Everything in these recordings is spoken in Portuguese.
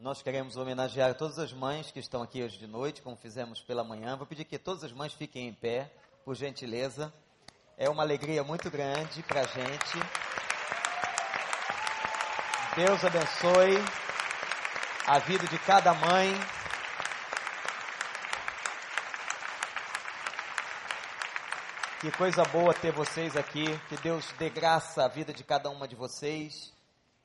Nós queremos homenagear todas as mães que estão aqui hoje de noite, como fizemos pela manhã. Vou pedir que todas as mães fiquem em pé, por gentileza. É uma alegria muito grande para a gente. Deus abençoe a vida de cada mãe. Que coisa boa ter vocês aqui. Que Deus dê graça à vida de cada uma de vocês.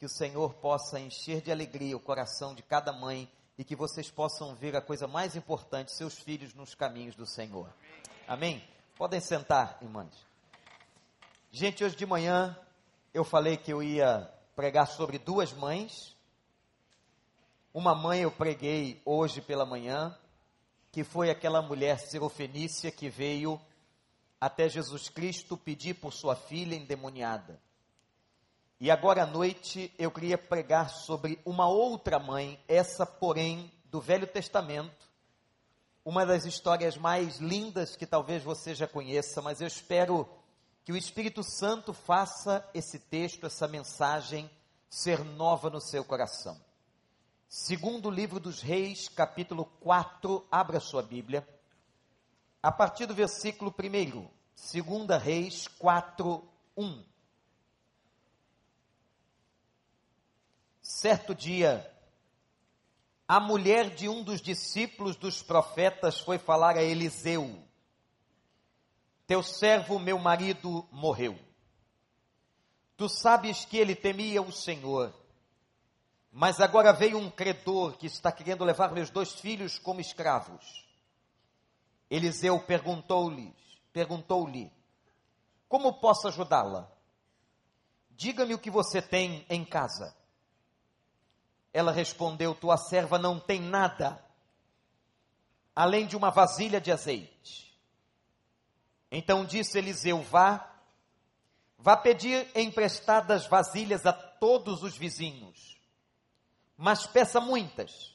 Que o Senhor possa encher de alegria o coração de cada mãe e que vocês possam ver a coisa mais importante, seus filhos nos caminhos do Senhor. Amém? Podem sentar, irmãs. Gente, hoje de manhã eu falei que eu ia pregar sobre duas mães. Uma mãe eu preguei hoje pela manhã, que foi aquela mulher sirofenícia que veio até Jesus Cristo pedir por sua filha endemoniada. E agora à noite eu queria pregar sobre uma outra mãe, essa, porém, do Velho Testamento, uma das histórias mais lindas que talvez você já conheça, mas eu espero que o Espírito Santo faça esse texto, essa mensagem, ser nova no seu coração. Segundo livro dos Reis, capítulo 4, abra sua Bíblia a partir do versículo 1, 2 Reis 4, 1. Certo dia, a mulher de um dos discípulos dos profetas foi falar a Eliseu: Teu servo, meu marido, morreu. Tu sabes que ele temia o Senhor, mas agora veio um credor que está querendo levar meus dois filhos como escravos. Eliseu perguntou-lhe, perguntou-lhe: Como posso ajudá-la? Diga-me o que você tem em casa. Ela respondeu: Tua serva não tem nada, além de uma vasilha de azeite. Então disse Eliseu: Vá, vá pedir emprestadas vasilhas a todos os vizinhos, mas peça muitas.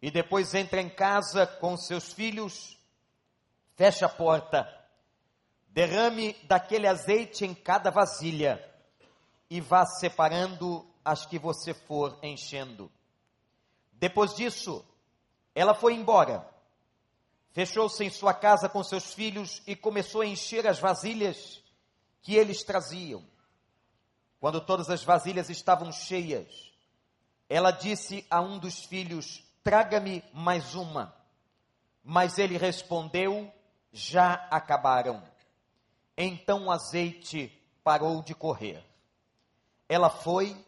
E depois entra em casa com seus filhos feche a porta, derrame daquele azeite em cada vasilha e vá separando as que você for enchendo. Depois disso, ela foi embora, fechou-se em sua casa com seus filhos e começou a encher as vasilhas que eles traziam. Quando todas as vasilhas estavam cheias, ela disse a um dos filhos: Traga-me mais uma. Mas ele respondeu: já acabaram. Então o azeite parou de correr. Ela foi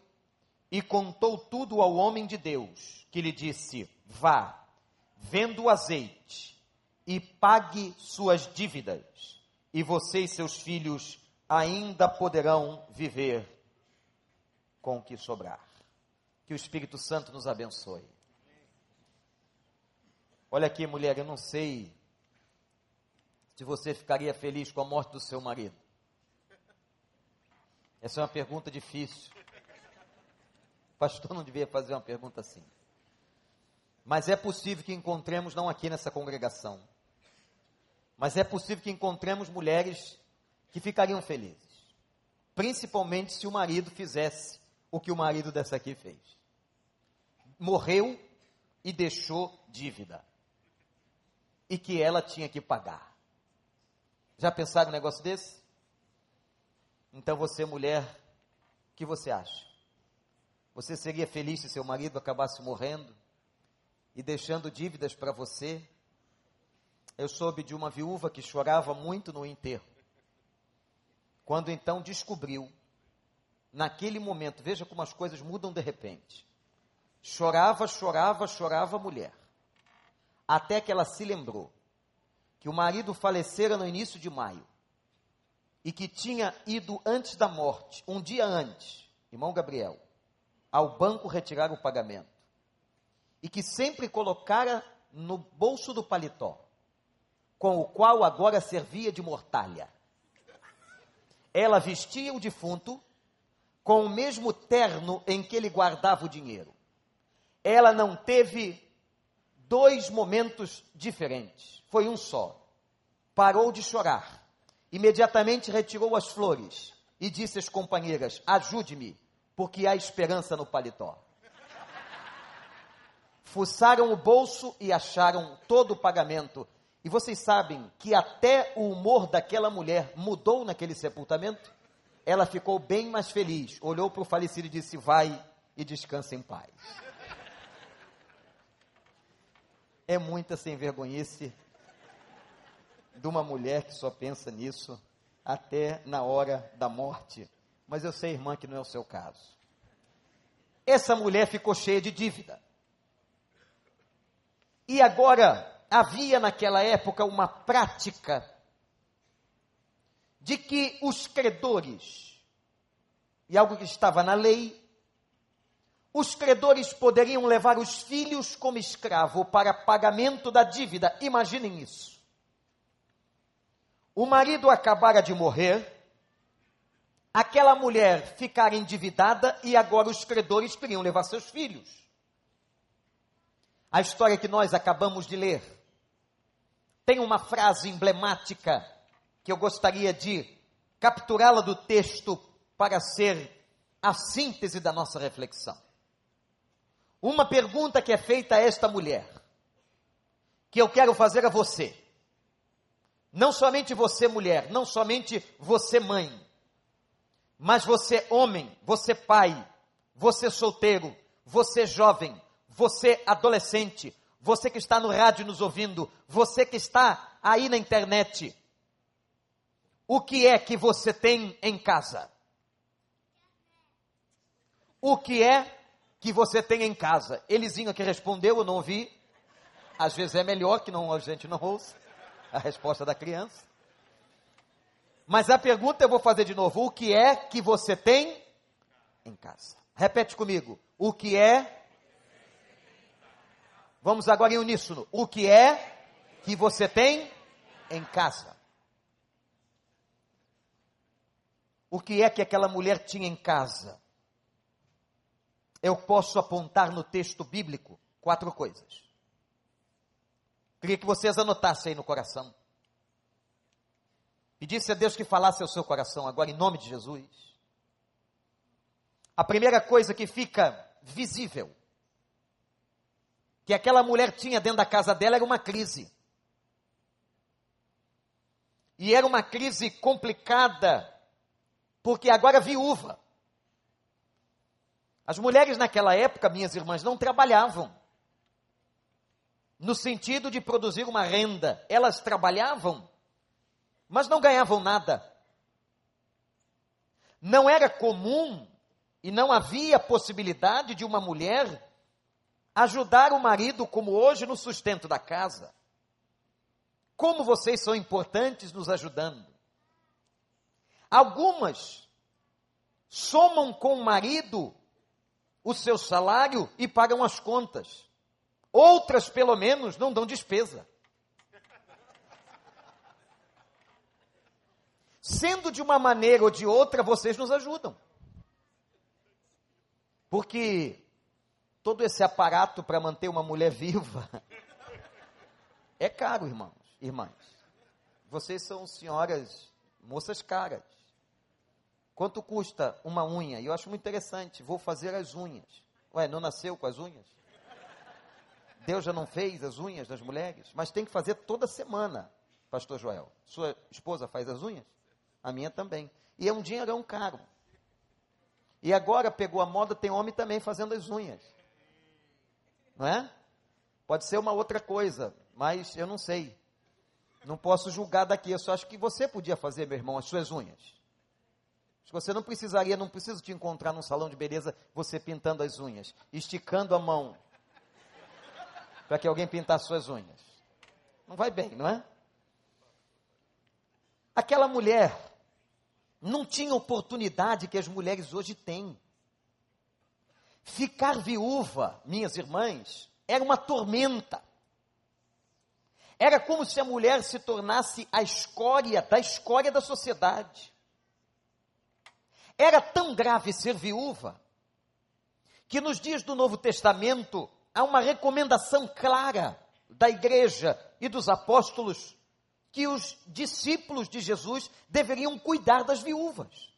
e contou tudo ao homem de Deus, que lhe disse: Vá, venda o azeite e pague suas dívidas, e você e seus filhos ainda poderão viver com o que sobrar. Que o Espírito Santo nos abençoe. Olha aqui, mulher, eu não sei se você ficaria feliz com a morte do seu marido? Essa é uma pergunta difícil. Pastor não devia fazer uma pergunta assim. Mas é possível que encontremos, não aqui nessa congregação, mas é possível que encontremos mulheres que ficariam felizes. Principalmente se o marido fizesse o que o marido dessa aqui fez. Morreu e deixou dívida. E que ela tinha que pagar. Já pensaram um negócio desse? Então você, mulher, o que você acha? Você seria feliz se seu marido acabasse morrendo e deixando dívidas para você? Eu soube de uma viúva que chorava muito no enterro. Quando então descobriu, naquele momento, veja como as coisas mudam de repente. Chorava, chorava, chorava a mulher. Até que ela se lembrou que o marido falecera no início de maio e que tinha ido antes da morte, um dia antes, irmão Gabriel, ao banco retirar o pagamento e que sempre colocara no bolso do paletó, com o qual agora servia de mortalha. Ela vestia o defunto com o mesmo terno em que ele guardava o dinheiro. Ela não teve dois momentos diferentes. Foi um só. Parou de chorar. Imediatamente retirou as flores e disse às companheiras: Ajude-me, porque há esperança no paletó. fuçaram o bolso e acharam todo o pagamento. E vocês sabem que até o humor daquela mulher mudou naquele sepultamento? Ela ficou bem mais feliz, olhou para o falecido e disse: Vai e descansa em paz. É muita sem vergonhice de uma mulher que só pensa nisso até na hora da morte. Mas eu sei, irmã, que não é o seu caso. Essa mulher ficou cheia de dívida. E agora havia naquela época uma prática de que os credores, e algo que estava na lei, os credores poderiam levar os filhos como escravo para pagamento da dívida. Imaginem isso. O marido acabara de morrer, aquela mulher ficara endividada e agora os credores queriam levar seus filhos. A história que nós acabamos de ler tem uma frase emblemática que eu gostaria de capturá-la do texto para ser a síntese da nossa reflexão. Uma pergunta que é feita a esta mulher, que eu quero fazer a você. Não somente você, mulher, não somente você, mãe, mas você, homem, você, pai, você, solteiro, você, jovem, você, adolescente, você que está no rádio nos ouvindo, você que está aí na internet. O que é que você tem em casa? O que é que você tem em casa? Elizinho aqui respondeu, eu não ouvi. Às vezes é melhor que não, a gente não ouça a resposta da criança. Mas a pergunta eu vou fazer de novo: o que é que você tem em casa? Repete comigo: o que é. Vamos agora em uníssono: o que é que você tem em casa? O que é que aquela mulher tinha em casa? Eu posso apontar no texto bíblico quatro coisas. Queria que vocês anotassem aí no coração. Pedisse a Deus que falasse ao seu coração agora, em nome de Jesus. A primeira coisa que fica visível, que aquela mulher tinha dentro da casa dela, era uma crise. E era uma crise complicada, porque agora viúva. As mulheres naquela época, minhas irmãs, não trabalhavam no sentido de produzir uma renda. Elas trabalhavam, mas não ganhavam nada. Não era comum e não havia possibilidade de uma mulher ajudar o marido, como hoje, no sustento da casa. Como vocês são importantes nos ajudando. Algumas somam com o marido o seu salário e pagam as contas. Outras, pelo menos, não dão despesa. Sendo de uma maneira ou de outra, vocês nos ajudam. Porque todo esse aparato para manter uma mulher viva é caro, irmãos, irmãs. Vocês são senhoras, moças caras. Quanto custa uma unha? Eu acho muito interessante. Vou fazer as unhas. Ué, não nasceu com as unhas? Deus já não fez as unhas das mulheres, mas tem que fazer toda semana, Pastor Joel. Sua esposa faz as unhas? A minha também. E é um dinheirão caro. E agora pegou a moda, tem homem também fazendo as unhas. Não é? Pode ser uma outra coisa, mas eu não sei. Não posso julgar daqui. Eu só acho que você podia fazer, meu irmão, as suas unhas. Você não precisaria, não preciso te encontrar num salão de beleza, você pintando as unhas, esticando a mão, para que alguém pintasse suas unhas. Não vai bem, não é? Aquela mulher não tinha oportunidade que as mulheres hoje têm. Ficar viúva, minhas irmãs, era uma tormenta. Era como se a mulher se tornasse a escória da escória da sociedade. Era tão grave ser viúva que nos dias do Novo Testamento há uma recomendação clara da igreja e dos apóstolos que os discípulos de Jesus deveriam cuidar das viúvas.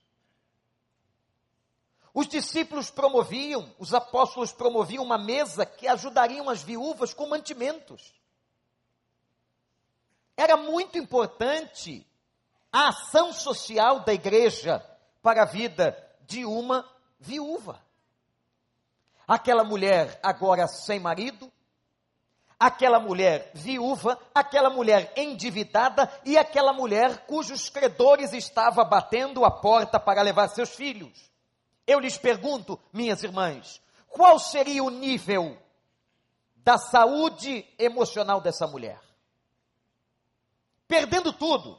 Os discípulos promoviam, os apóstolos promoviam uma mesa que ajudariam as viúvas com mantimentos. Era muito importante a ação social da igreja para a vida de uma viúva. Aquela mulher agora sem marido, aquela mulher viúva, aquela mulher endividada e aquela mulher cujos credores estavam batendo a porta para levar seus filhos. Eu lhes pergunto, minhas irmãs, qual seria o nível da saúde emocional dessa mulher? Perdendo tudo.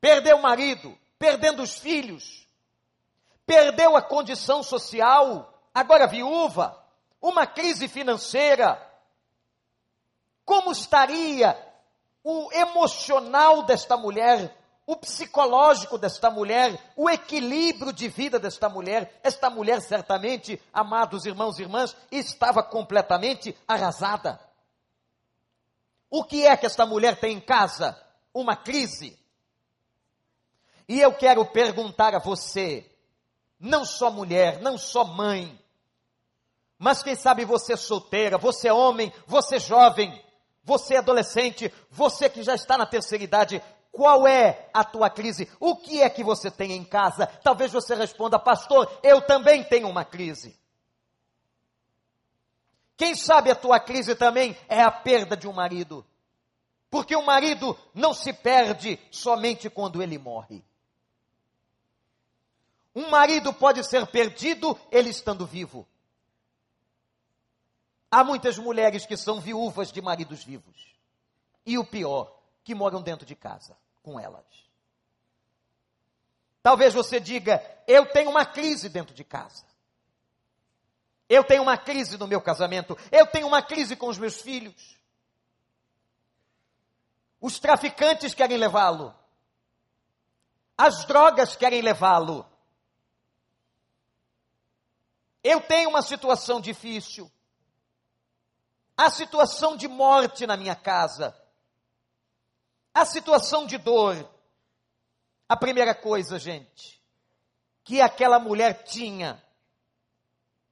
Perdeu o marido, perdendo os filhos, perdeu a condição social, agora viúva, uma crise financeira. Como estaria o emocional desta mulher, o psicológico desta mulher, o equilíbrio de vida desta mulher? Esta mulher, certamente, amados irmãos e irmãs, estava completamente arrasada. O que é que esta mulher tem em casa? Uma crise. E eu quero perguntar a você, não só mulher, não só mãe, mas quem sabe você solteira, você homem, você jovem, você adolescente, você que já está na terceira idade, qual é a tua crise? O que é que você tem em casa? Talvez você responda, pastor, eu também tenho uma crise. Quem sabe a tua crise também é a perda de um marido. Porque o marido não se perde somente quando ele morre. Um marido pode ser perdido ele estando vivo. Há muitas mulheres que são viúvas de maridos vivos. E o pior, que moram dentro de casa com elas. Talvez você diga: eu tenho uma crise dentro de casa. Eu tenho uma crise no meu casamento. Eu tenho uma crise com os meus filhos. Os traficantes querem levá-lo. As drogas querem levá-lo. Eu tenho uma situação difícil. Há situação de morte na minha casa. Há situação de dor. A primeira coisa, gente, que aquela mulher tinha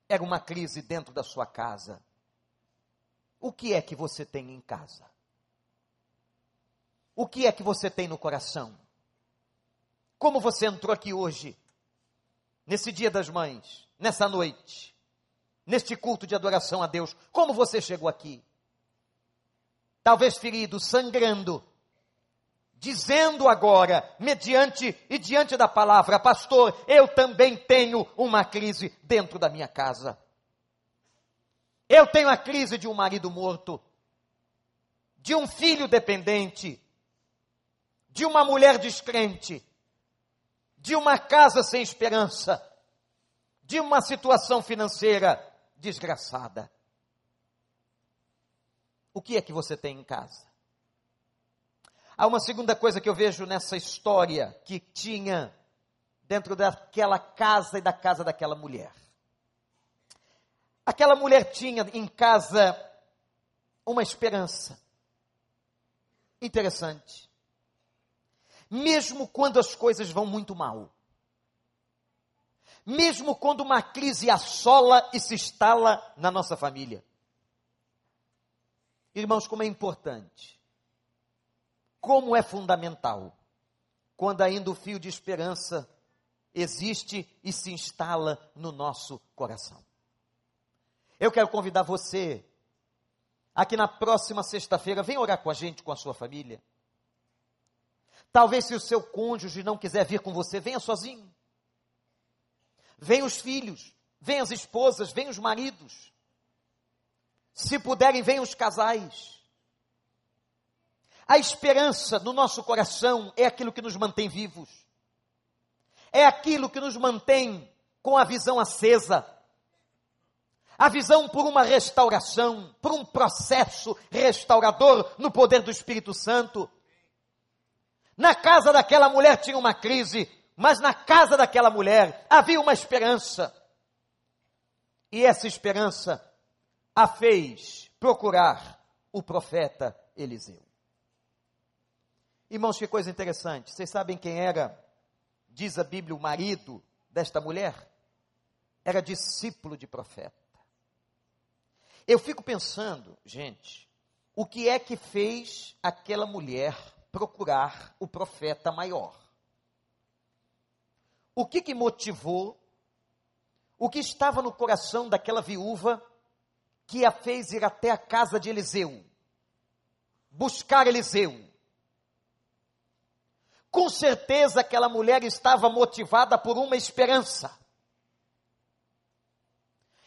era uma crise dentro da sua casa. O que é que você tem em casa? O que é que você tem no coração? Como você entrou aqui hoje, nesse dia das mães? nessa noite, neste culto de adoração a Deus, como você chegou aqui? Talvez ferido, sangrando, dizendo agora, mediante e diante da palavra, pastor, eu também tenho uma crise dentro da minha casa. Eu tenho a crise de um marido morto, de um filho dependente, de uma mulher descrente, de uma casa sem esperança de uma situação financeira desgraçada. O que é que você tem em casa? Há uma segunda coisa que eu vejo nessa história que tinha dentro daquela casa e da casa daquela mulher. Aquela mulher tinha em casa uma esperança. Interessante. Mesmo quando as coisas vão muito mal mesmo quando uma crise assola e se instala na nossa família. Irmãos, como é importante, como é fundamental, quando ainda o fio de esperança existe e se instala no nosso coração. Eu quero convidar você, aqui na próxima sexta-feira, vem orar com a gente, com a sua família. Talvez se o seu cônjuge não quiser vir com você, venha sozinho. Vem os filhos, vem as esposas, vem os maridos. Se puderem, vem os casais. A esperança no nosso coração é aquilo que nos mantém vivos. É aquilo que nos mantém com a visão acesa. A visão por uma restauração, por um processo restaurador no poder do Espírito Santo. Na casa daquela mulher tinha uma crise, mas na casa daquela mulher havia uma esperança. E essa esperança a fez procurar o profeta Eliseu. Irmãos, que coisa interessante. Vocês sabem quem era, diz a Bíblia, o marido desta mulher? era discípulo de profeta. Eu fico pensando, gente, o que é que fez aquela mulher procurar o profeta maior? O que que motivou? O que estava no coração daquela viúva que a fez ir até a casa de Eliseu? Buscar Eliseu. Com certeza aquela mulher estava motivada por uma esperança.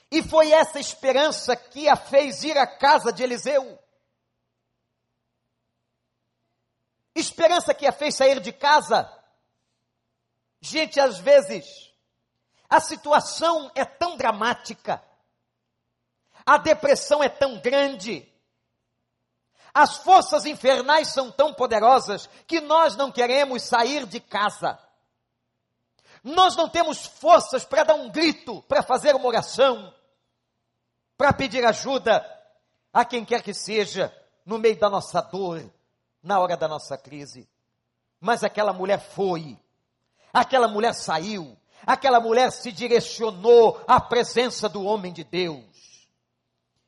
E foi essa esperança que a fez ir à casa de Eliseu. Esperança que a fez sair de casa. Gente, às vezes, a situação é tão dramática, a depressão é tão grande, as forças infernais são tão poderosas que nós não queremos sair de casa. Nós não temos forças para dar um grito, para fazer uma oração para pedir ajuda a quem quer que seja, no meio da nossa dor, na hora da nossa crise. Mas aquela mulher foi, aquela mulher saiu, aquela mulher se direcionou à presença do homem de Deus.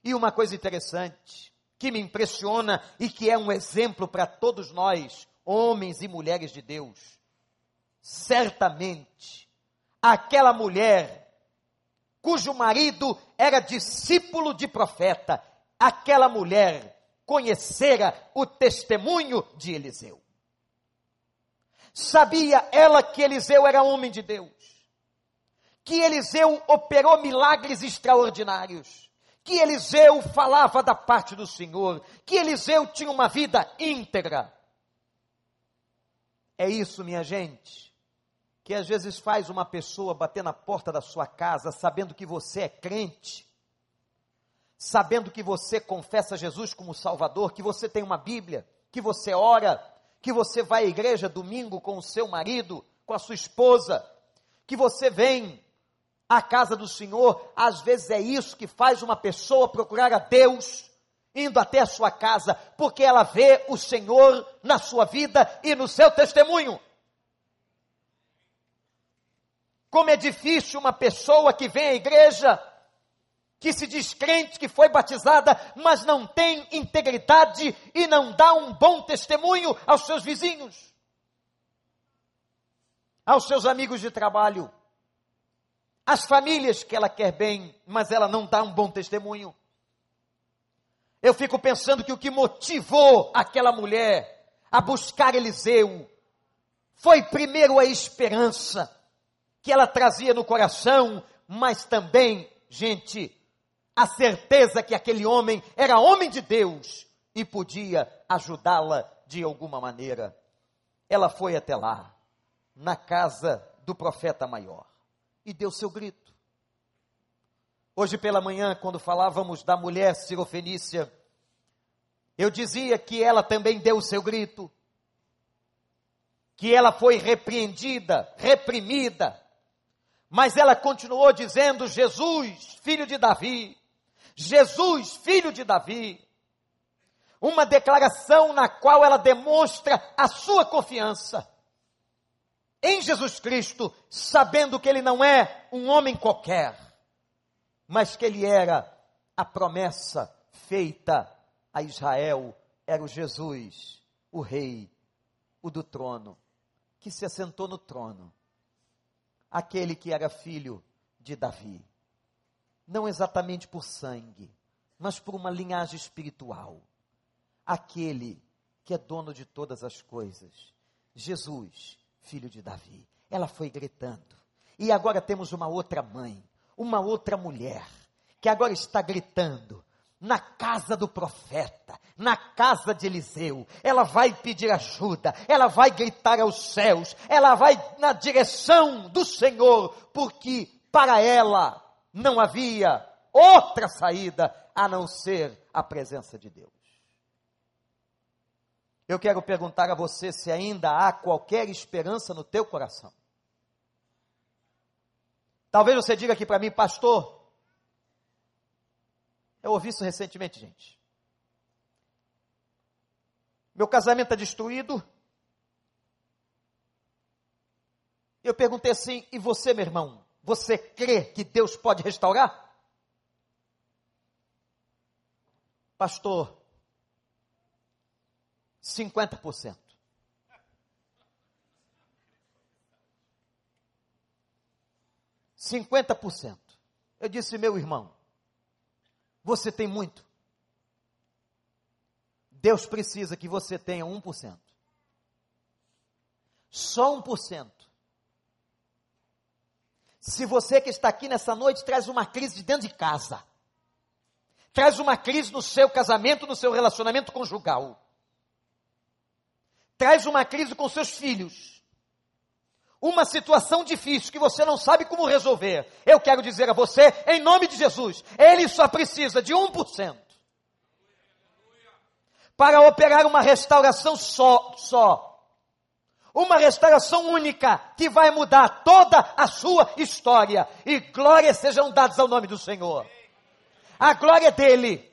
E uma coisa interessante, que me impressiona e que é um exemplo para todos nós, homens e mulheres de Deus. Certamente, aquela mulher cujo marido era discípulo de profeta, aquela mulher conhecera o testemunho de Eliseu. Sabia ela que Eliseu era homem de Deus, que Eliseu operou milagres extraordinários, que Eliseu falava da parte do Senhor, que Eliseu tinha uma vida íntegra. É isso, minha gente que às vezes faz uma pessoa bater na porta da sua casa sabendo que você é crente, sabendo que você confessa Jesus como Salvador, que você tem uma Bíblia, que você ora, que você vai à igreja domingo com o seu marido, com a sua esposa, que você vem à casa do Senhor, às vezes é isso que faz uma pessoa procurar a Deus, indo até a sua casa, porque ela vê o Senhor na sua vida e no seu testemunho. Como é difícil uma pessoa que vem à igreja, que se diz crente, que foi batizada, mas não tem integridade e não dá um bom testemunho aos seus vizinhos, aos seus amigos de trabalho, às famílias que ela quer bem, mas ela não dá um bom testemunho. Eu fico pensando que o que motivou aquela mulher a buscar Eliseu foi primeiro a esperança que ela trazia no coração, mas também, gente, a certeza que aquele homem era homem de Deus e podia ajudá-la de alguma maneira. Ela foi até lá, na casa do profeta maior, e deu seu grito. Hoje pela manhã, quando falávamos da mulher cirofenícia, eu dizia que ela também deu o seu grito, que ela foi repreendida, reprimida, mas ela continuou dizendo: Jesus, filho de Davi, Jesus, filho de Davi. Uma declaração na qual ela demonstra a sua confiança em Jesus Cristo, sabendo que ele não é um homem qualquer, mas que ele era a promessa feita a Israel, era o Jesus, o rei, o do trono, que se assentou no trono aquele que era filho de Davi. Não exatamente por sangue, mas por uma linhagem espiritual. Aquele que é dono de todas as coisas. Jesus, filho de Davi. Ela foi gritando. E agora temos uma outra mãe, uma outra mulher, que agora está gritando: na casa do profeta, na casa de Eliseu. Ela vai pedir ajuda, ela vai gritar aos céus, ela vai na direção do Senhor, porque para ela não havia outra saída a não ser a presença de Deus. Eu quero perguntar a você se ainda há qualquer esperança no teu coração. Talvez você diga aqui para mim, pastor, eu ouvi isso recentemente, gente. Meu casamento está destruído. Eu perguntei assim: e você, meu irmão? Você crê que Deus pode restaurar? Pastor, 50%. Cinquenta por cento. Eu disse, meu irmão, você tem muito. Deus precisa que você tenha um por cento. Só um por cento. Se você que está aqui nessa noite traz uma crise de dentro de casa, traz uma crise no seu casamento, no seu relacionamento conjugal, traz uma crise com seus filhos, uma situação difícil que você não sabe como resolver, eu quero dizer a você, em nome de Jesus, ele só precisa de 1% para operar uma restauração só, só. Uma restauração única que vai mudar toda a sua história. E glórias sejam dadas ao nome do Senhor. A glória dele.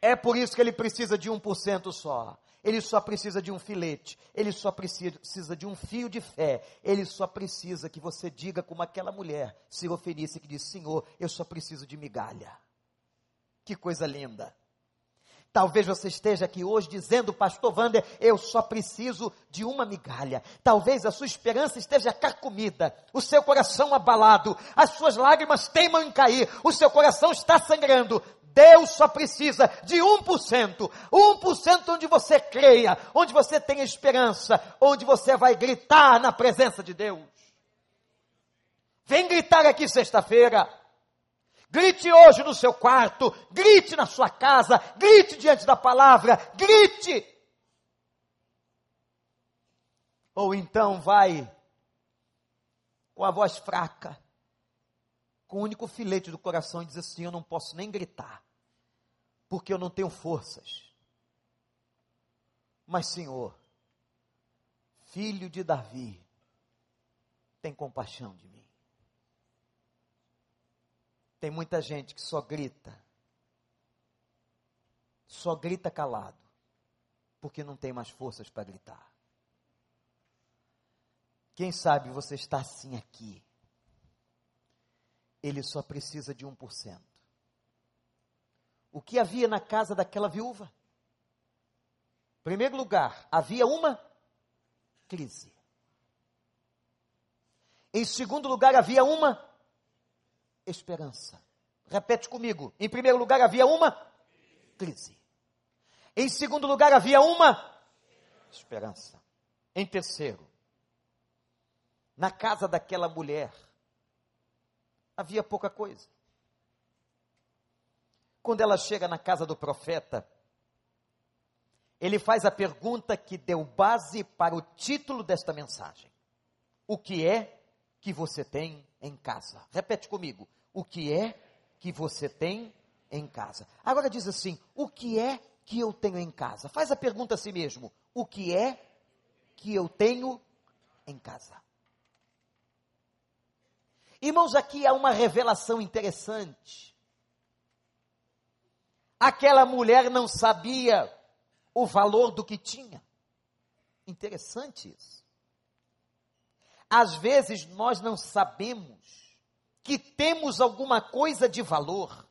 É por isso que ele precisa de 1% só. Ele só precisa de um filete, ele só precisa de um fio de fé, ele só precisa que você diga como aquela mulher, Sirofenice, que disse: Senhor, eu só preciso de migalha. Que coisa linda! Talvez você esteja aqui hoje dizendo, Pastor Wander, eu só preciso de uma migalha. Talvez a sua esperança esteja carcomida, o seu coração abalado, as suas lágrimas teimam em cair, o seu coração está sangrando. Deus só precisa de 1%. 1% onde você creia, onde você tem esperança, onde você vai gritar na presença de Deus. Vem gritar aqui sexta-feira. Grite hoje no seu quarto, grite na sua casa, grite diante da palavra, grite. Ou então vai com a voz fraca, com o único filete do coração e diz assim: Eu não posso nem gritar, porque eu não tenho forças. Mas, Senhor, filho de Davi, tem compaixão de mim. Tem muita gente que só grita, só grita calado, porque não tem mais forças para gritar. Quem sabe você está assim aqui. Ele só precisa de 1%. O que havia na casa daquela viúva? Em primeiro lugar, havia uma crise. Em segundo lugar, havia uma esperança. Repete comigo. Em primeiro lugar, havia uma crise. Em segundo lugar, havia uma esperança. Em terceiro, na casa daquela mulher, havia pouca coisa. Quando ela chega na casa do profeta, ele faz a pergunta que deu base para o título desta mensagem: O que é que você tem em casa? Repete comigo. O que é que você tem em casa? Agora diz assim: o que é que eu tenho em casa? Faz a pergunta a si mesmo: o que é que eu tenho em casa? Irmãos, aqui há uma revelação interessante. Aquela mulher não sabia o valor do que tinha. Interessante isso. Às vezes nós não sabemos que temos alguma coisa de valor,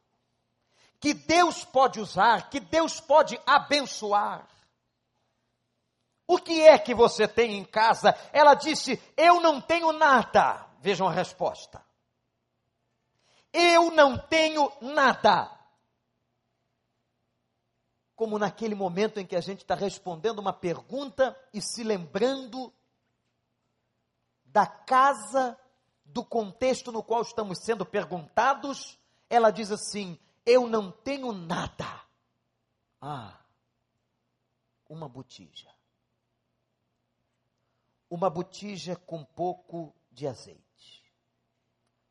que Deus pode usar, que Deus pode abençoar. O que é que você tem em casa? Ela disse: Eu não tenho nada. Vejam a resposta. Eu não tenho nada. Como naquele momento em que a gente está respondendo uma pergunta e se lembrando da casa, do contexto no qual estamos sendo perguntados, ela diz assim: Eu não tenho nada. Ah, uma botija. Uma botija com pouco de azeite.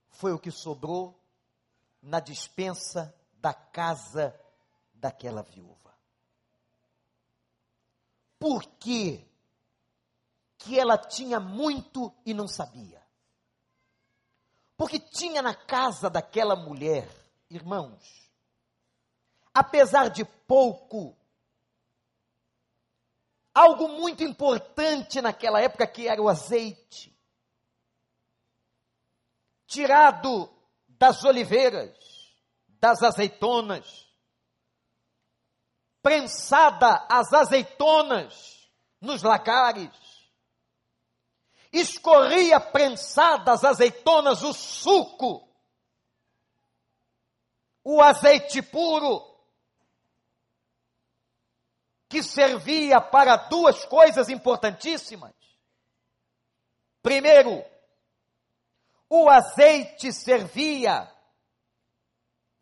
Foi o que sobrou na dispensa da casa daquela viúva. Por quê? Que ela tinha muito e não sabia. Porque tinha na casa daquela mulher, irmãos, apesar de pouco, algo muito importante naquela época que era o azeite. tirado das oliveiras, das azeitonas, prensada as azeitonas nos lagares, escorria prensadas azeitonas o suco, o azeite puro, que servia para duas coisas importantíssimas. Primeiro, o azeite servia,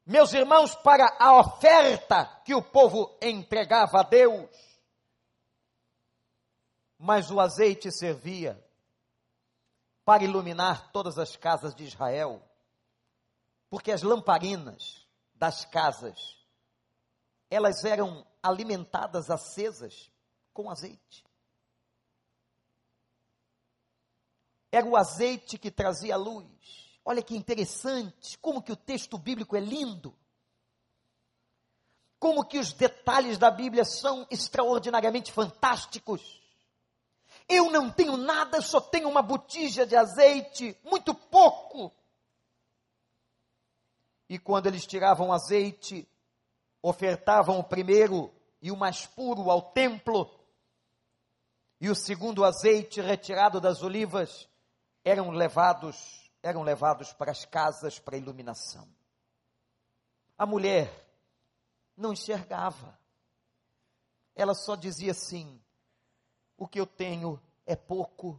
meus irmãos, para a oferta que o povo entregava a Deus. Mas o azeite servia para iluminar todas as casas de Israel, porque as lamparinas das casas, elas eram alimentadas, acesas com azeite. Era o azeite que trazia luz. Olha que interessante, como que o texto bíblico é lindo. Como que os detalhes da Bíblia são extraordinariamente fantásticos. Eu não tenho nada, só tenho uma botija de azeite, muito pouco. E quando eles tiravam azeite, ofertavam o primeiro e o mais puro ao templo, e o segundo azeite retirado das olivas eram levados, eram levados para as casas para iluminação. A mulher não enxergava. Ela só dizia assim: o que eu tenho é pouco,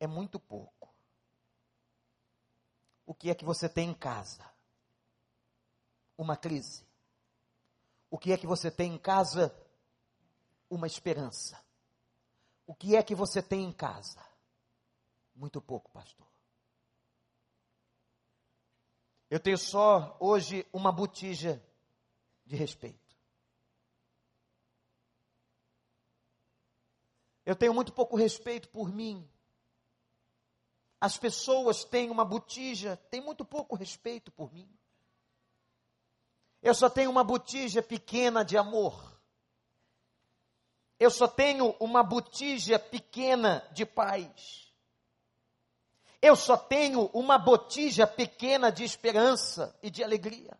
é muito pouco. O que é que você tem em casa? Uma crise o que é que você tem em casa? Uma esperança. O que é que você tem em casa? Muito pouco, pastor. Eu tenho só hoje uma botija de respeito. Eu tenho muito pouco respeito por mim. As pessoas têm uma botija, têm muito pouco respeito por mim. Eu só tenho uma botija pequena de amor. Eu só tenho uma botija pequena de paz. Eu só tenho uma botija pequena de esperança e de alegria.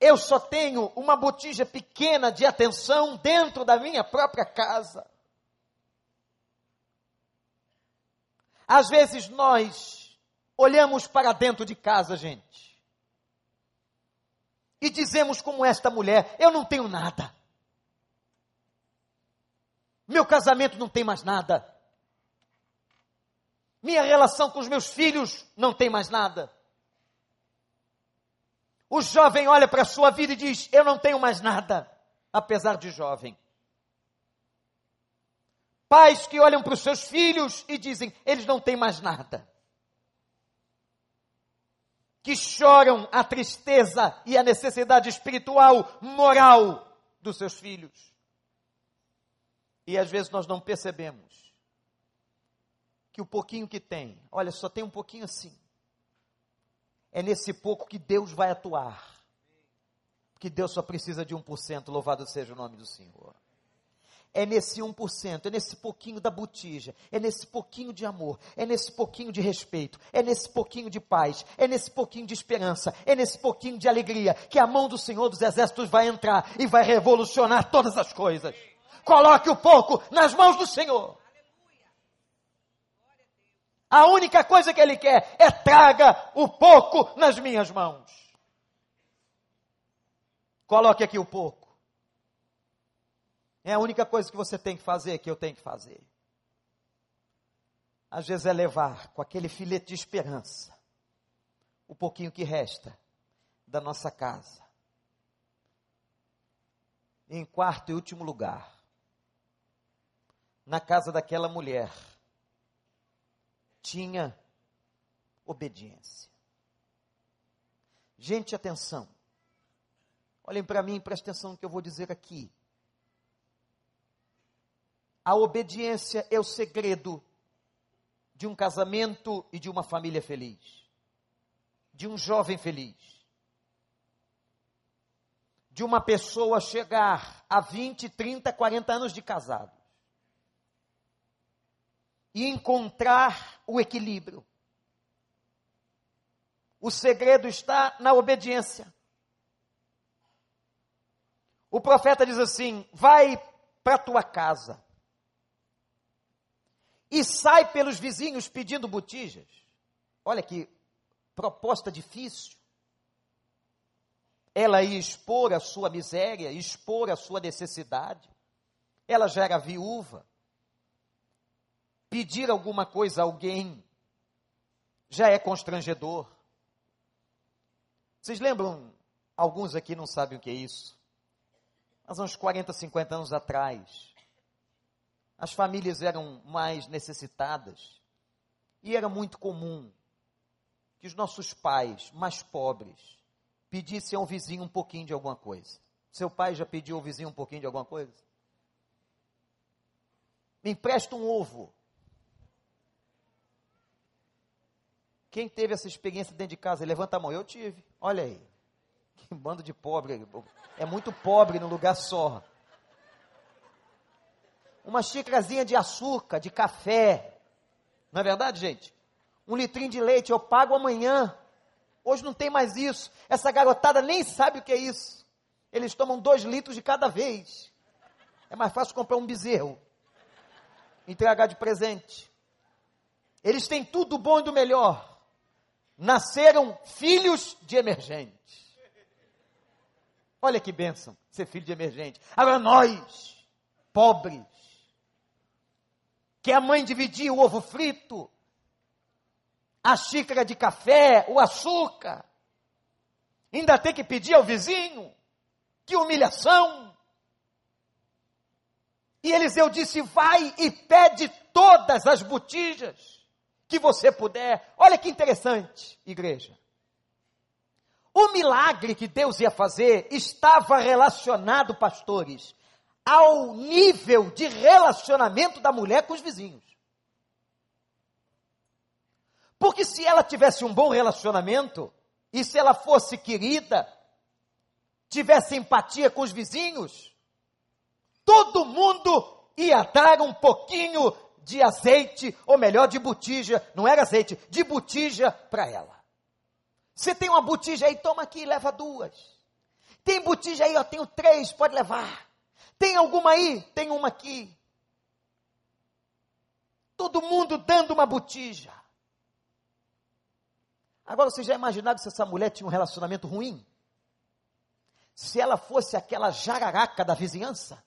Eu só tenho uma botija pequena de atenção dentro da minha própria casa. Às vezes nós olhamos para dentro de casa, gente e dizemos como esta mulher: Eu não tenho nada. Meu casamento não tem mais nada. Minha relação com os meus filhos não tem mais nada. O jovem olha para a sua vida e diz: Eu não tenho mais nada, apesar de jovem. Pais que olham para os seus filhos e dizem: Eles não têm mais nada que choram a tristeza e a necessidade espiritual, moral dos seus filhos. E às vezes nós não percebemos que o pouquinho que tem, olha, só tem um pouquinho assim. É nesse pouco que Deus vai atuar. Que Deus só precisa de 1%, louvado seja o nome do Senhor é nesse 1%, é nesse pouquinho da botija, é nesse pouquinho de amor, é nesse pouquinho de respeito, é nesse pouquinho de paz, é nesse pouquinho de esperança, é nesse pouquinho de alegria que a mão do Senhor dos Exércitos vai entrar e vai revolucionar todas as coisas. Coloque o pouco nas mãos do Senhor. A única coisa que Ele quer é traga o pouco nas minhas mãos. Coloque aqui o pouco. É a única coisa que você tem que fazer, que eu tenho que fazer. Às vezes é levar com aquele filete de esperança o pouquinho que resta da nossa casa. Em quarto e último lugar, na casa daquela mulher, tinha obediência. Gente, atenção. Olhem para mim, presta atenção no que eu vou dizer aqui. A obediência é o segredo de um casamento e de uma família feliz, de um jovem feliz, de uma pessoa chegar a 20, 30, 40 anos de casado e encontrar o equilíbrio. O segredo está na obediência. O profeta diz assim: vai para tua casa e sai pelos vizinhos pedindo botijas. Olha que proposta difícil. Ela ia expor a sua miséria, expor a sua necessidade. Ela já era viúva. Pedir alguma coisa a alguém já é constrangedor. Vocês lembram? Alguns aqui não sabem o que é isso. Mas uns 40, 50 anos atrás, as famílias eram mais necessitadas e era muito comum que os nossos pais mais pobres pedissem ao vizinho um pouquinho de alguma coisa. Seu pai já pediu ao vizinho um pouquinho de alguma coisa? Me empresta um ovo. Quem teve essa experiência dentro de casa? Levanta a mão. Eu tive. Olha aí. Que bando de pobre. É muito pobre no lugar só. Uma xícarazinha de açúcar, de café. Não é verdade, gente? Um litrinho de leite eu pago amanhã. Hoje não tem mais isso. Essa garotada nem sabe o que é isso. Eles tomam dois litros de cada vez. É mais fácil comprar um bezerro. Entregar de presente. Eles têm tudo bom e do melhor. Nasceram filhos de emergentes. Olha que bênção ser filho de emergente. Agora nós, pobres, que a mãe dividia o ovo frito, a xícara de café, o açúcar. Ainda tem que pedir ao vizinho. Que humilhação! E Eliseu disse: Vai e pede todas as botijas que você puder. Olha que interessante, igreja. O milagre que Deus ia fazer estava relacionado, pastores, ao nível de relacionamento da mulher com os vizinhos. Porque se ela tivesse um bom relacionamento, e se ela fosse querida, tivesse empatia com os vizinhos, todo mundo ia dar um pouquinho de azeite, ou melhor, de botija, não era azeite, de botija para ela. Você tem uma botija aí, toma aqui, leva duas. Tem botija aí, eu tenho três, pode levar. Tem alguma aí? Tem uma aqui. Todo mundo dando uma botija. Agora, você já imaginava se essa mulher tinha um relacionamento ruim? Se ela fosse aquela jararaca da vizinhança?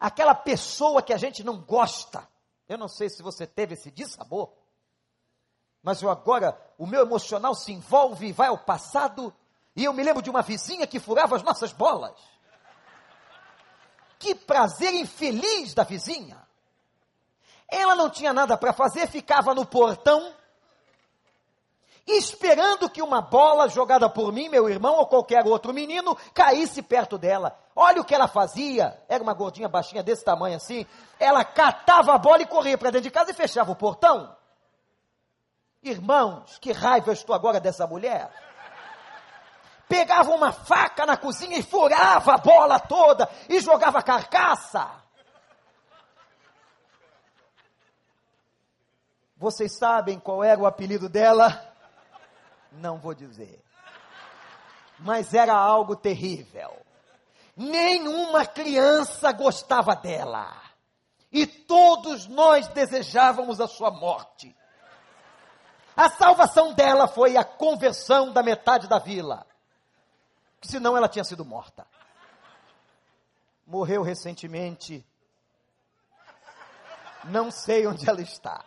Aquela pessoa que a gente não gosta. Eu não sei se você teve esse dissabor. Mas eu agora, o meu emocional se envolve e vai ao passado. E eu me lembro de uma vizinha que furava as nossas bolas. Que prazer infeliz da vizinha. Ela não tinha nada para fazer, ficava no portão esperando que uma bola jogada por mim, meu irmão ou qualquer outro menino caísse perto dela. Olha o que ela fazia. Era uma gordinha baixinha desse tamanho assim. Ela catava a bola e corria para dentro de casa e fechava o portão. Irmãos, que raiva eu estou agora dessa mulher. Pegava uma faca na cozinha e furava a bola toda e jogava carcaça. Vocês sabem qual era o apelido dela? Não vou dizer. Mas era algo terrível. Nenhuma criança gostava dela. E todos nós desejávamos a sua morte. A salvação dela foi a conversão da metade da vila. Senão ela tinha sido morta. Morreu recentemente. Não sei onde ela está.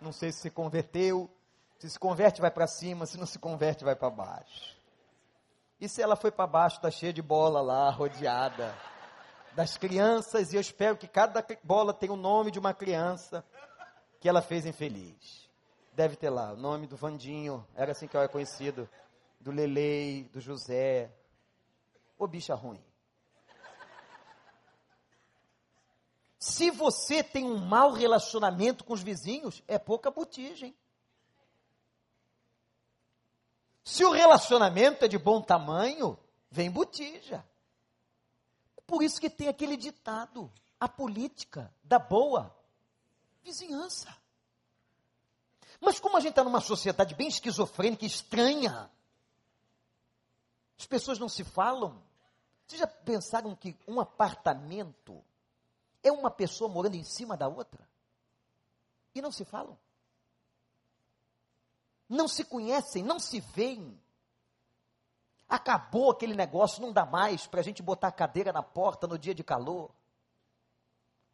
Não sei se se converteu se se converte, vai para cima, se não se converte, vai para baixo. E se ela foi para baixo, está cheia de bola lá, rodeada das crianças, e eu espero que cada bola tenha o nome de uma criança que ela fez infeliz. Deve ter lá o nome do Vandinho, era assim que eu era conhecido, do Lelei, do José. Ô bicha ruim. Se você tem um mau relacionamento com os vizinhos, é pouca botija, Se o relacionamento é de bom tamanho, vem botija. Por isso que tem aquele ditado: a política da boa vizinhança. Mas como a gente está numa sociedade bem esquizofrênica, estranha, as pessoas não se falam. Vocês já pensaram que um apartamento é uma pessoa morando em cima da outra? E não se falam? Não se conhecem, não se veem. Acabou aquele negócio, não dá mais para a gente botar a cadeira na porta no dia de calor.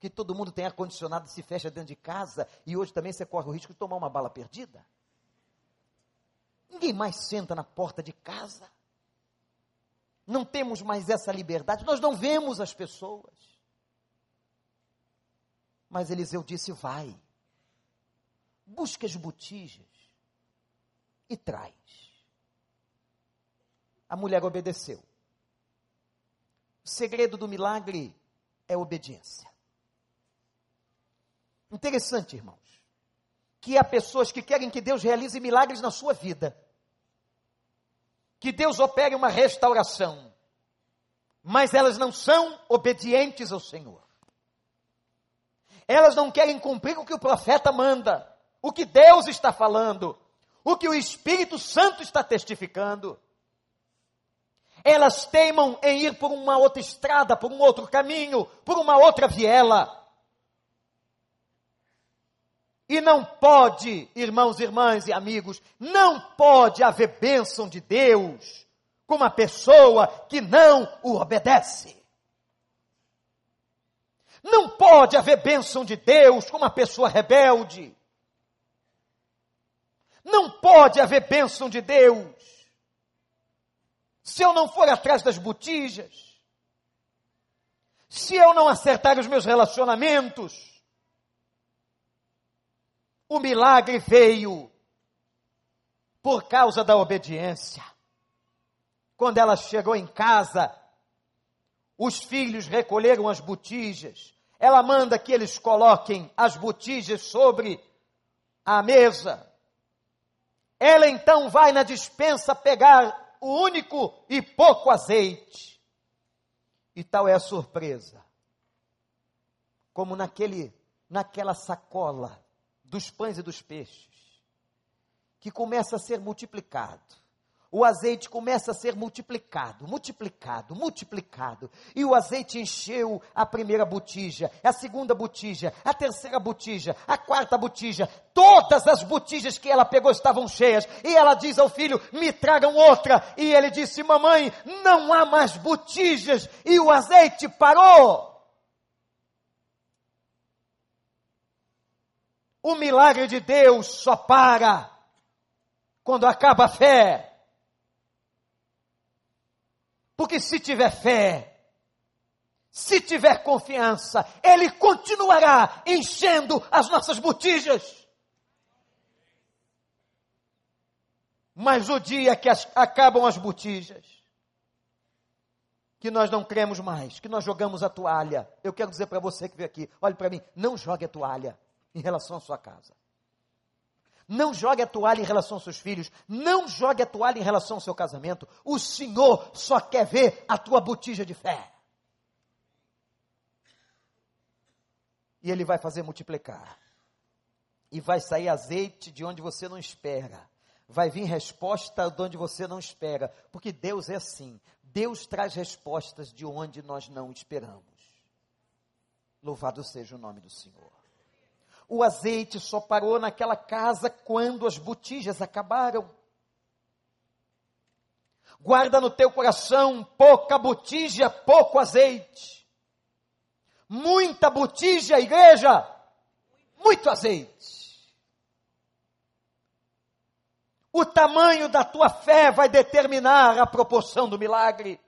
Que todo mundo tem ar-condicionado e se fecha dentro de casa, e hoje também você corre o risco de tomar uma bala perdida. Ninguém mais senta na porta de casa. Não temos mais essa liberdade, nós não vemos as pessoas. Mas Eliseu disse: vai, busca as botijas e traz. A mulher obedeceu. O segredo do milagre é obediência. Interessante, irmãos, que há pessoas que querem que Deus realize milagres na sua vida, que Deus opere uma restauração, mas elas não são obedientes ao Senhor. Elas não querem cumprir o que o profeta manda, o que Deus está falando, o que o Espírito Santo está testificando. Elas teimam em ir por uma outra estrada, por um outro caminho, por uma outra viela. E não pode, irmãos, irmãs e amigos, não pode haver bênção de Deus com uma pessoa que não o obedece. Não pode haver bênção de Deus com uma pessoa rebelde. Não pode haver bênção de Deus se eu não for atrás das botijas, se eu não acertar os meus relacionamentos. O milagre veio por causa da obediência. Quando ela chegou em casa, os filhos recolheram as botijas. Ela manda que eles coloquem as botijas sobre a mesa. Ela então vai na dispensa pegar o único e pouco azeite. E tal é a surpresa. Como naquele, naquela sacola dos pães e dos peixes, que começa a ser multiplicado o azeite começa a ser multiplicado, multiplicado, multiplicado. E o azeite encheu a primeira botija, a segunda botija, a terceira botija, a quarta botija. Todas as botijas que ela pegou estavam cheias. E ela diz ao filho: Me tragam outra. E ele disse: Mamãe, não há mais botijas. E o azeite parou. O milagre de Deus só para quando acaba a fé. Porque se tiver fé, se tiver confiança, Ele continuará enchendo as nossas botijas. Mas o dia que as, acabam as botijas, que nós não cremos mais, que nós jogamos a toalha, eu quero dizer para você que veio aqui, olhe para mim, não jogue a toalha em relação à sua casa. Não jogue a toalha em relação aos seus filhos. Não jogue a toalha em relação ao seu casamento. O Senhor só quer ver a tua botija de fé. E Ele vai fazer multiplicar. E vai sair azeite de onde você não espera. Vai vir resposta de onde você não espera. Porque Deus é assim. Deus traz respostas de onde nós não esperamos. Louvado seja o nome do Senhor. O azeite só parou naquela casa quando as botijas acabaram. Guarda no teu coração pouca botija, pouco azeite. Muita botija, igreja, muito azeite. O tamanho da tua fé vai determinar a proporção do milagre.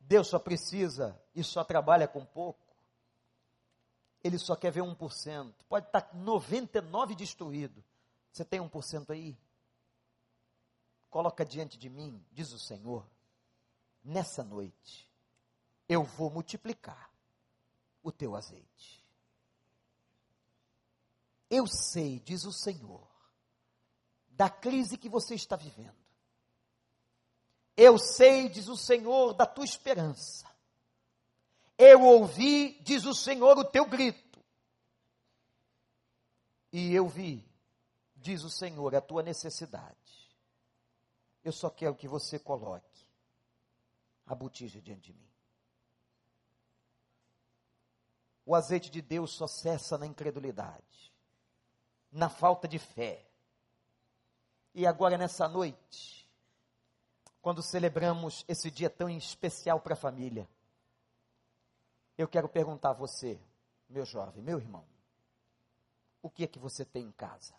Deus só precisa e só trabalha com pouco ele só quer ver 1%. Pode estar 99% destruído. Você tem 1% aí? Coloca diante de mim, diz o Senhor, nessa noite, eu vou multiplicar o teu azeite. Eu sei, diz o Senhor, da crise que você está vivendo. Eu sei, diz o Senhor, da tua esperança. Eu ouvi, diz o Senhor, o teu grito. E eu vi diz o Senhor, a tua necessidade. Eu só quero que você coloque a botija diante de mim. O azeite de Deus só cessa na incredulidade, na falta de fé. E agora, nessa noite, quando celebramos esse dia tão especial para a família, eu quero perguntar a você, meu jovem, meu irmão, o que é que você tem em casa?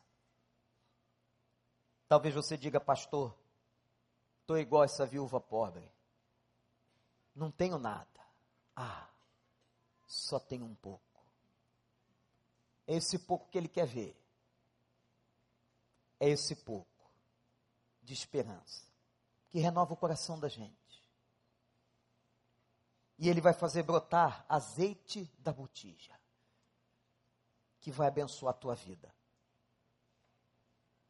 Talvez você diga, pastor, estou igual essa viúva pobre. Não tenho nada. Ah, só tenho um pouco. É esse pouco que ele quer ver. É esse pouco de esperança que renova o coração da gente. E ele vai fazer brotar azeite da botija, que vai abençoar a tua vida.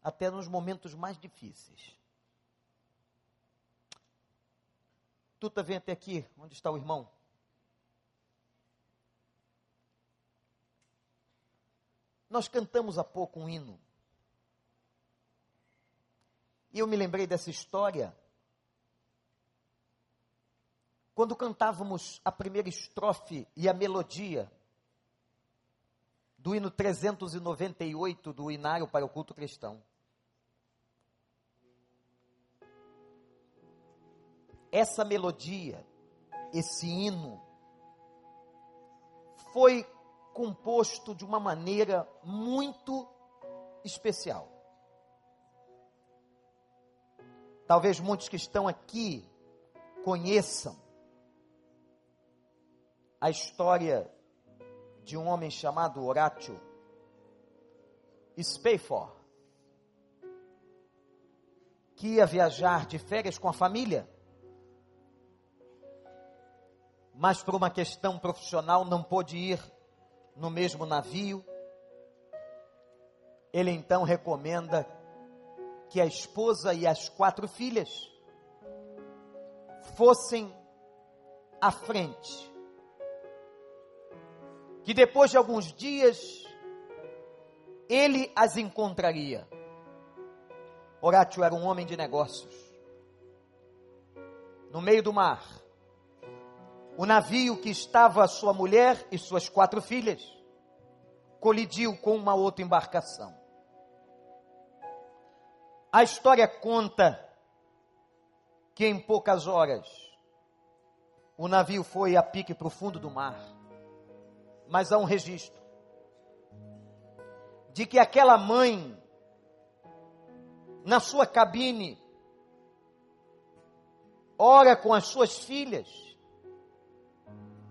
Até nos momentos mais difíceis. Tuta, vem até aqui, onde está o irmão. Nós cantamos há pouco um hino. E eu me lembrei dessa história quando cantávamos a primeira estrofe e a melodia do hino 398 do Inário para o Culto Cristão. Essa melodia, esse hino, foi composto de uma maneira muito especial. Talvez muitos que estão aqui conheçam a história de um homem chamado Horatio Spafford, que ia viajar de férias com a família, mas por uma questão profissional não pôde ir no mesmo navio. Ele então recomenda que a esposa e as quatro filhas fossem à frente que depois de alguns dias ele as encontraria. Horácio era um homem de negócios. No meio do mar, o navio que estava sua mulher e suas quatro filhas colidiu com uma outra embarcação. A história conta que em poucas horas o navio foi a pique para o fundo do mar mas há um registro de que aquela mãe, na sua cabine, ora com as suas filhas,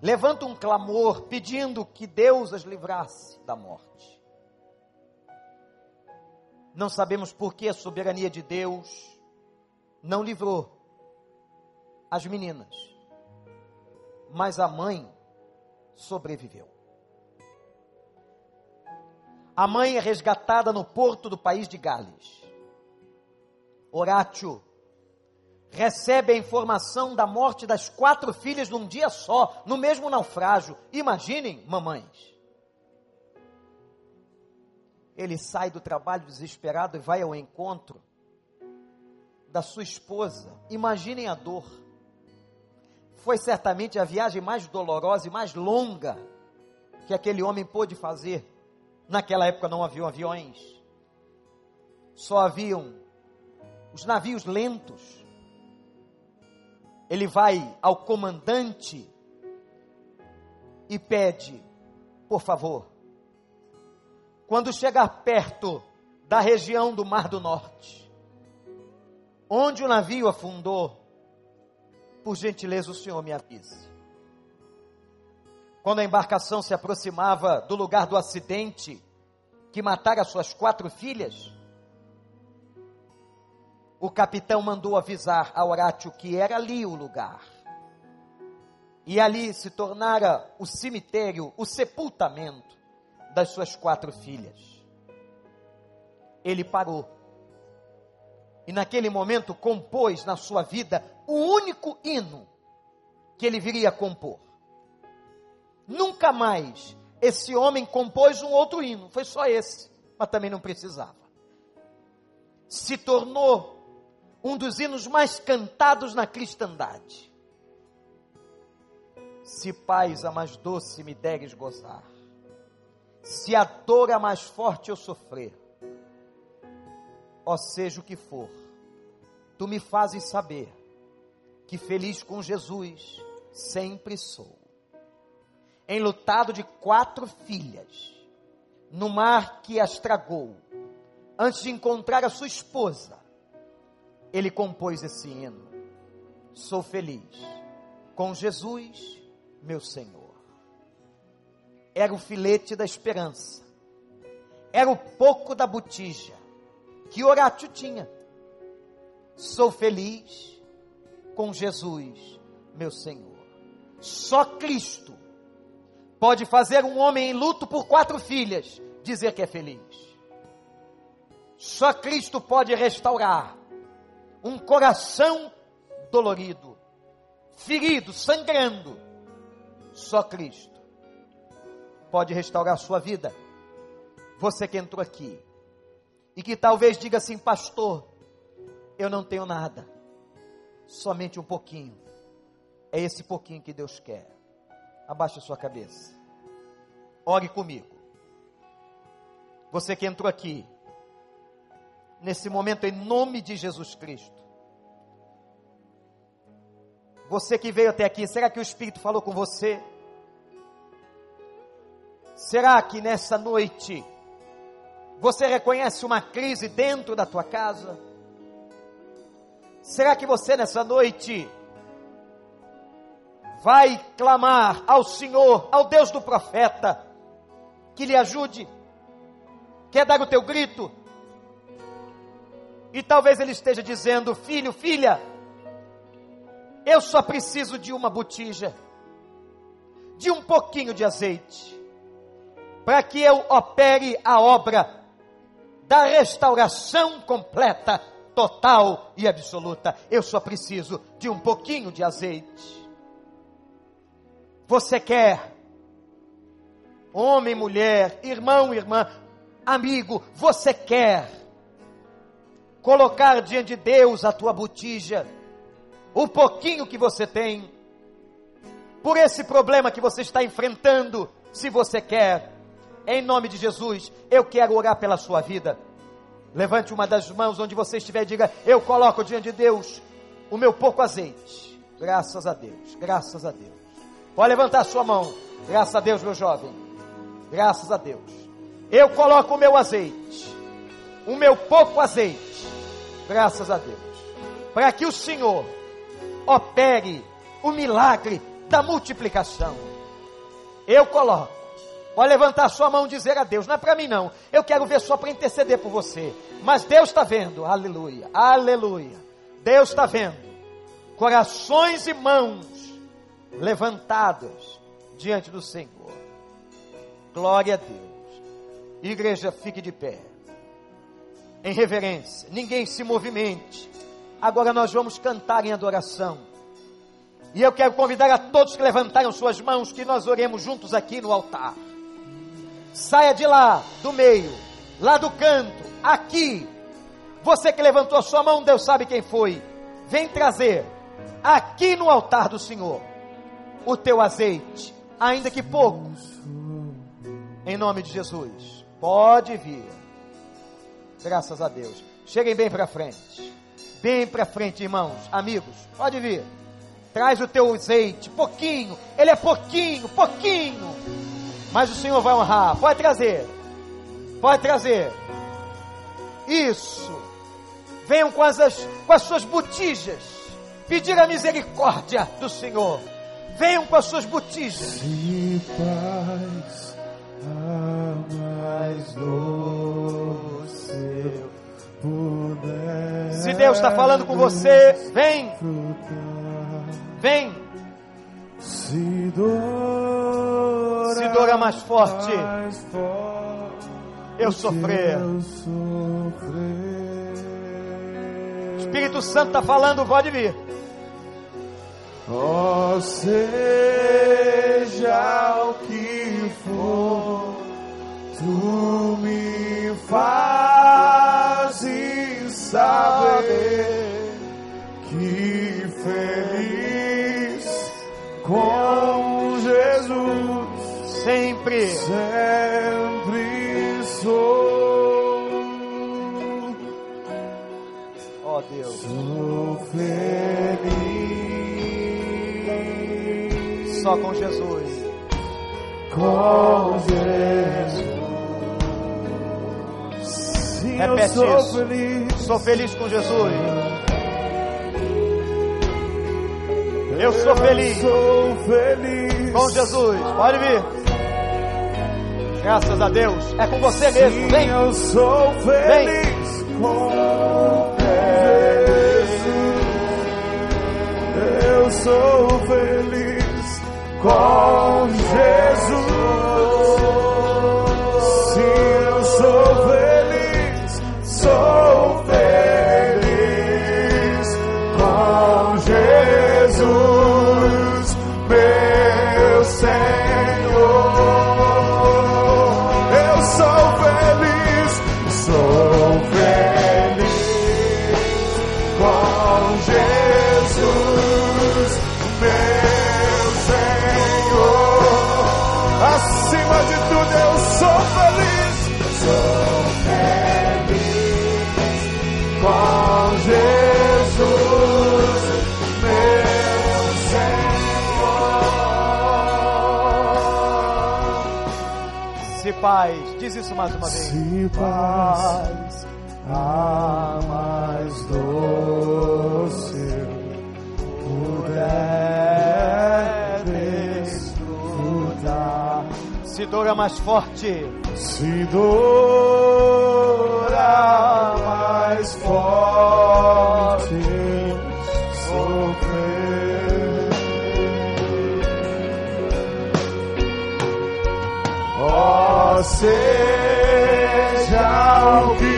levanta um clamor pedindo que Deus as livrasse da morte. Não sabemos por que a soberania de Deus não livrou as meninas, mas a mãe sobreviveu. A mãe é resgatada no porto do país de Gales. Horácio recebe a informação da morte das quatro filhas num dia só, no mesmo naufrágio. Imaginem, mamães. Ele sai do trabalho desesperado e vai ao encontro da sua esposa. Imaginem a dor. Foi certamente a viagem mais dolorosa e mais longa que aquele homem pôde fazer Naquela época não haviam aviões, só haviam os navios lentos. Ele vai ao comandante e pede, por favor, quando chegar perto da região do Mar do Norte, onde o navio afundou, por gentileza o senhor me avise. Quando a embarcação se aproximava do lugar do acidente que matara suas quatro filhas, o capitão mandou avisar a Horácio que era ali o lugar. E ali se tornara o cemitério, o sepultamento das suas quatro filhas. Ele parou. E naquele momento compôs na sua vida o único hino que ele viria a compor. Nunca mais esse homem compôs um outro hino, foi só esse, mas também não precisava. se tornou um dos hinos mais cantados na cristandade. Se paz a mais doce me deres gozar, se a dor a mais forte eu sofrer, ó seja o que for, tu me fazes saber que feliz com Jesus sempre sou. Enlutado de quatro filhas, no mar que as tragou, antes de encontrar a sua esposa, ele compôs esse hino. Sou feliz com Jesus, meu Senhor. Era o filete da esperança, era o pouco da botija que Horácio tinha. Sou feliz com Jesus, meu Senhor. Só Cristo pode fazer um homem em luto por quatro filhas dizer que é feliz. Só Cristo pode restaurar um coração dolorido, ferido, sangrando. Só Cristo pode restaurar a sua vida. Você que entrou aqui e que talvez diga assim, pastor, eu não tenho nada, somente um pouquinho. É esse pouquinho que Deus quer. Abaixe a sua cabeça. Ore comigo. Você que entrou aqui, nesse momento, em nome de Jesus Cristo. Você que veio até aqui, será que o Espírito falou com você? Será que nessa noite você reconhece uma crise dentro da tua casa? Será que você nessa noite vai clamar ao Senhor, ao Deus do profeta, que lhe ajude? Quer dar o teu grito? E talvez ele esteja dizendo: Filho, filha, eu só preciso de uma botija, de um pouquinho de azeite, para que eu opere a obra da restauração completa, total e absoluta. Eu só preciso de um pouquinho de azeite. Você quer, homem, mulher, irmão, irmã, amigo, você quer colocar diante de Deus a tua botija, o pouquinho que você tem, por esse problema que você está enfrentando, se você quer, em nome de Jesus, eu quero orar pela sua vida. Levante uma das mãos onde você estiver e diga: Eu coloco diante de Deus o meu pouco azeite. Graças a Deus, graças a Deus. Pode levantar sua mão. Graças a Deus, meu jovem. Graças a Deus. Eu coloco o meu azeite, o meu pouco azeite. Graças a Deus. Para que o Senhor opere o milagre da multiplicação. Eu coloco. Pode levantar sua mão e dizer a Deus. Não é para mim, não. Eu quero ver só para interceder por você. Mas Deus está vendo. Aleluia. Aleluia. Deus está vendo. Corações e mãos levantados diante do Senhor. Glória a Deus. Igreja, fique de pé. Em reverência. Ninguém se movimente. Agora nós vamos cantar em adoração. E eu quero convidar a todos que levantaram suas mãos que nós oremos juntos aqui no altar. Saia de lá, do meio, lá do canto, aqui. Você que levantou a sua mão, Deus sabe quem foi. Vem trazer aqui no altar do Senhor o teu azeite, ainda que poucos, em nome de Jesus. Pode vir. Graças a Deus. Cheguem bem para frente. Bem para frente, irmãos, amigos. Pode vir. Traz o teu azeite, pouquinho. Ele é pouquinho, pouquinho. Mas o Senhor vai honrar. Pode trazer. Pode trazer. Isso. Venham com as, com as suas botijas. Pedir a misericórdia do Senhor venham com as suas botijas. Se paz a mais doce Se Deus está falando com você, vem. Vem. Se dor, Se dor é mais forte, eu sofrer. Espírito Santo está falando, pode vir. Ó seja o que for, tu me fazes saber que feliz com Jesus sempre, sempre sou. Oh, Deus, sou feliz. Só com Jesus. com Jesus. Sim, eu Repete sou isso. feliz. Sou feliz com Jesus. Eu sou feliz Sou feliz com Jesus. Pode vir. Graças a Deus. É com você mesmo. Sim, Vem. eu sou feliz com Jesus. Eu sou feliz com Jesus. Isso mais uma vez. Se paz a mais doce puder desfrutar, Se dor é mais forte. se dor a mais forte seja o que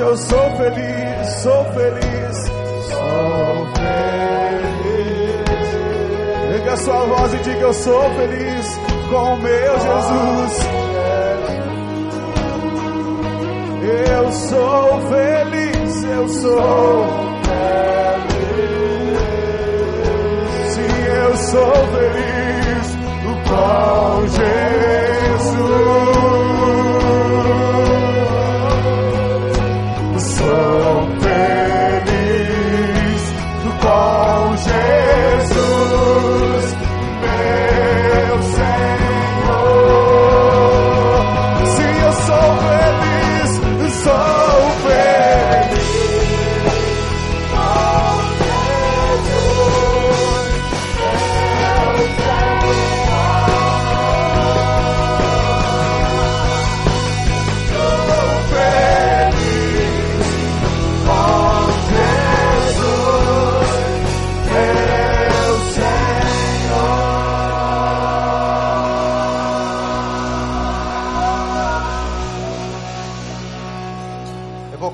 Eu sou feliz, sou feliz, sou feliz. Erga sua voz e diga: Eu sou feliz com o meu Jesus. Eu sou feliz, eu sou feliz. Sim, eu sou feliz com Jesus.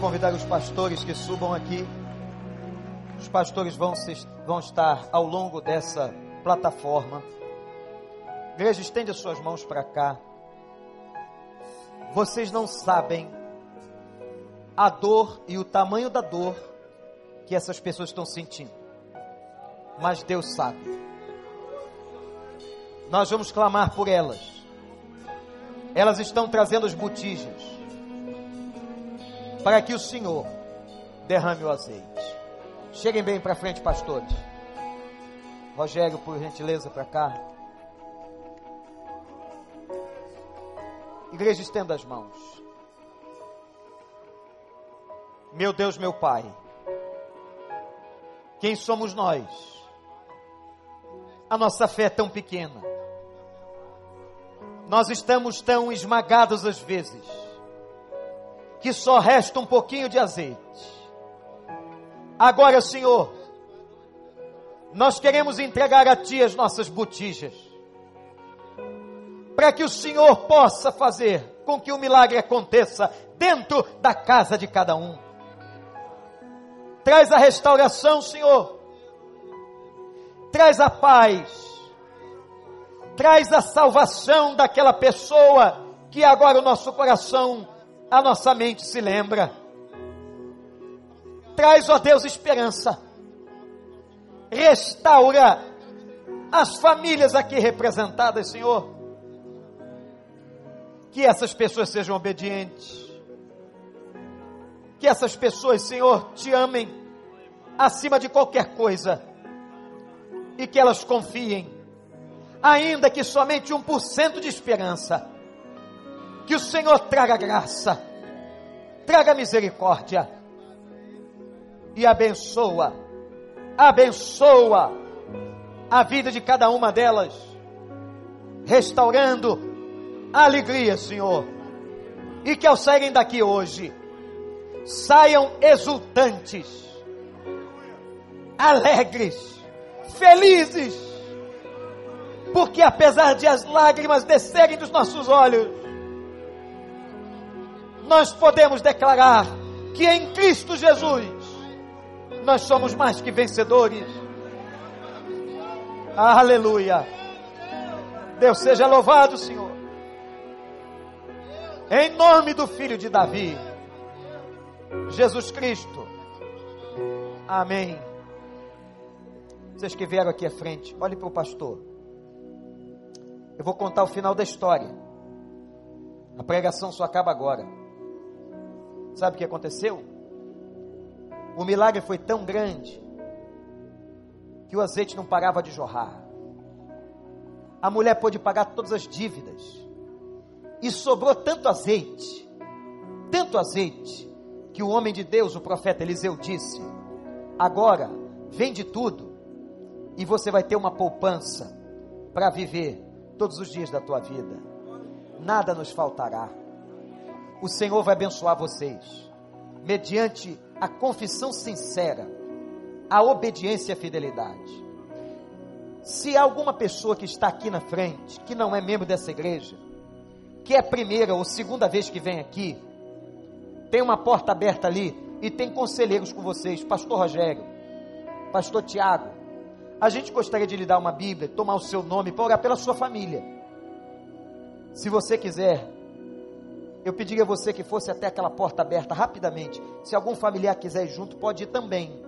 Convidar os pastores que subam aqui. Os pastores vão, se- vão estar ao longo dessa plataforma. Igreja, estende as suas mãos para cá. Vocês não sabem a dor e o tamanho da dor que essas pessoas estão sentindo. Mas Deus sabe. Nós vamos clamar por elas. Elas estão trazendo as botijas para que o Senhor derrame o azeite. Cheguem bem para frente, pastores. Rogério, por gentileza, para cá. Igreja, estenda as mãos. Meu Deus, meu Pai, quem somos nós? A nossa fé é tão pequena. Nós estamos tão esmagados às vezes que só resta um pouquinho de azeite. Agora, Senhor, nós queremos entregar a Ti as nossas botijas, para que o Senhor possa fazer com que o milagre aconteça dentro da casa de cada um. Traz a restauração, Senhor. Traz a paz. Traz a salvação daquela pessoa que agora o nosso coração, a nossa mente se lembra. Traz, ó Deus, esperança. Restaura as famílias aqui representadas, Senhor que essas pessoas sejam obedientes. Que essas pessoas, Senhor, te amem acima de qualquer coisa. E que elas confiem, ainda que somente um por cento de esperança. Que o Senhor traga graça, traga misericórdia e abençoa, abençoa a vida de cada uma delas, restaurando alegria, Senhor. E que ao saírem daqui hoje, saiam exultantes, alegres, felizes, porque apesar de as lágrimas descerem dos nossos olhos, nós podemos declarar que em Cristo Jesus nós somos mais que vencedores. Aleluia. Deus seja louvado, Senhor. Em nome do Filho de Davi, Jesus Cristo. Amém. Vocês que vieram aqui à frente, olhem para o pastor. Eu vou contar o final da história. A pregação só acaba agora. Sabe o que aconteceu? O milagre foi tão grande que o azeite não parava de jorrar. A mulher pôde pagar todas as dívidas e sobrou tanto azeite, tanto azeite, que o homem de Deus, o profeta Eliseu, disse: Agora, vende tudo e você vai ter uma poupança para viver todos os dias da tua vida. Nada nos faltará. O Senhor vai abençoar vocês, mediante a confissão sincera, a obediência e a fidelidade. Se há alguma pessoa que está aqui na frente, que não é membro dessa igreja, que é a primeira ou segunda vez que vem aqui, tem uma porta aberta ali e tem conselheiros com vocês, Pastor Rogério, Pastor Tiago. A gente gostaria de lhe dar uma Bíblia, tomar o seu nome para orar pela sua família. Se você quiser, eu pediria a você que fosse até aquela porta aberta rapidamente. Se algum familiar quiser ir junto, pode ir também.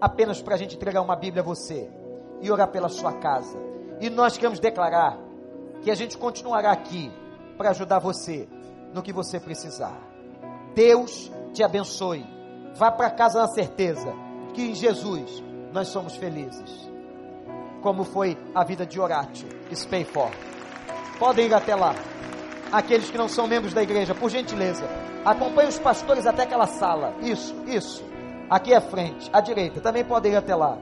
Apenas para a gente entregar uma Bíblia a você e orar pela sua casa. E nós queremos declarar que a gente continuará aqui para ajudar você no que você precisar. Deus te abençoe. Vá para casa na certeza que em Jesus nós somos felizes. Como foi a vida de Horácio Spayfor. Podem ir até lá. Aqueles que não são membros da igreja, por gentileza, acompanhe os pastores até aquela sala. Isso, isso. Aqui à frente, à direita, também podem ir até lá.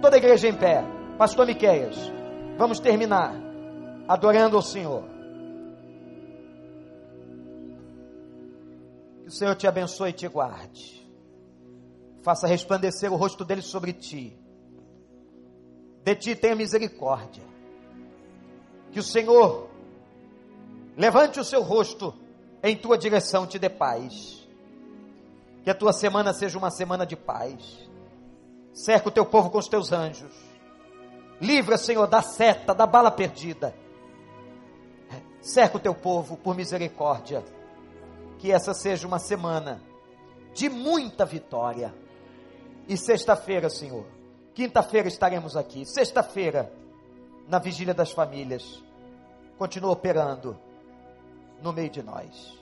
Toda a igreja em pé. Pastor Miqueias, vamos terminar adorando o Senhor. o Senhor te abençoe e te guarde. Faça resplandecer o rosto dele sobre ti. De ti tenha misericórdia. Que o Senhor levante o seu rosto em tua direção, te dê paz. Que a tua semana seja uma semana de paz. Cerca o teu povo com os teus anjos. Livra, Senhor, da seta, da bala perdida. Cerca o teu povo por misericórdia que essa seja uma semana de muita vitória. E sexta-feira, Senhor, quinta-feira estaremos aqui. Sexta-feira, na vigília das famílias, continua operando no meio de nós.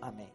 Amém.